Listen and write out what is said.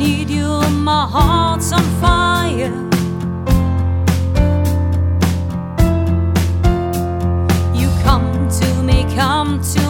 need you, my heart's on fire. You come to me, come to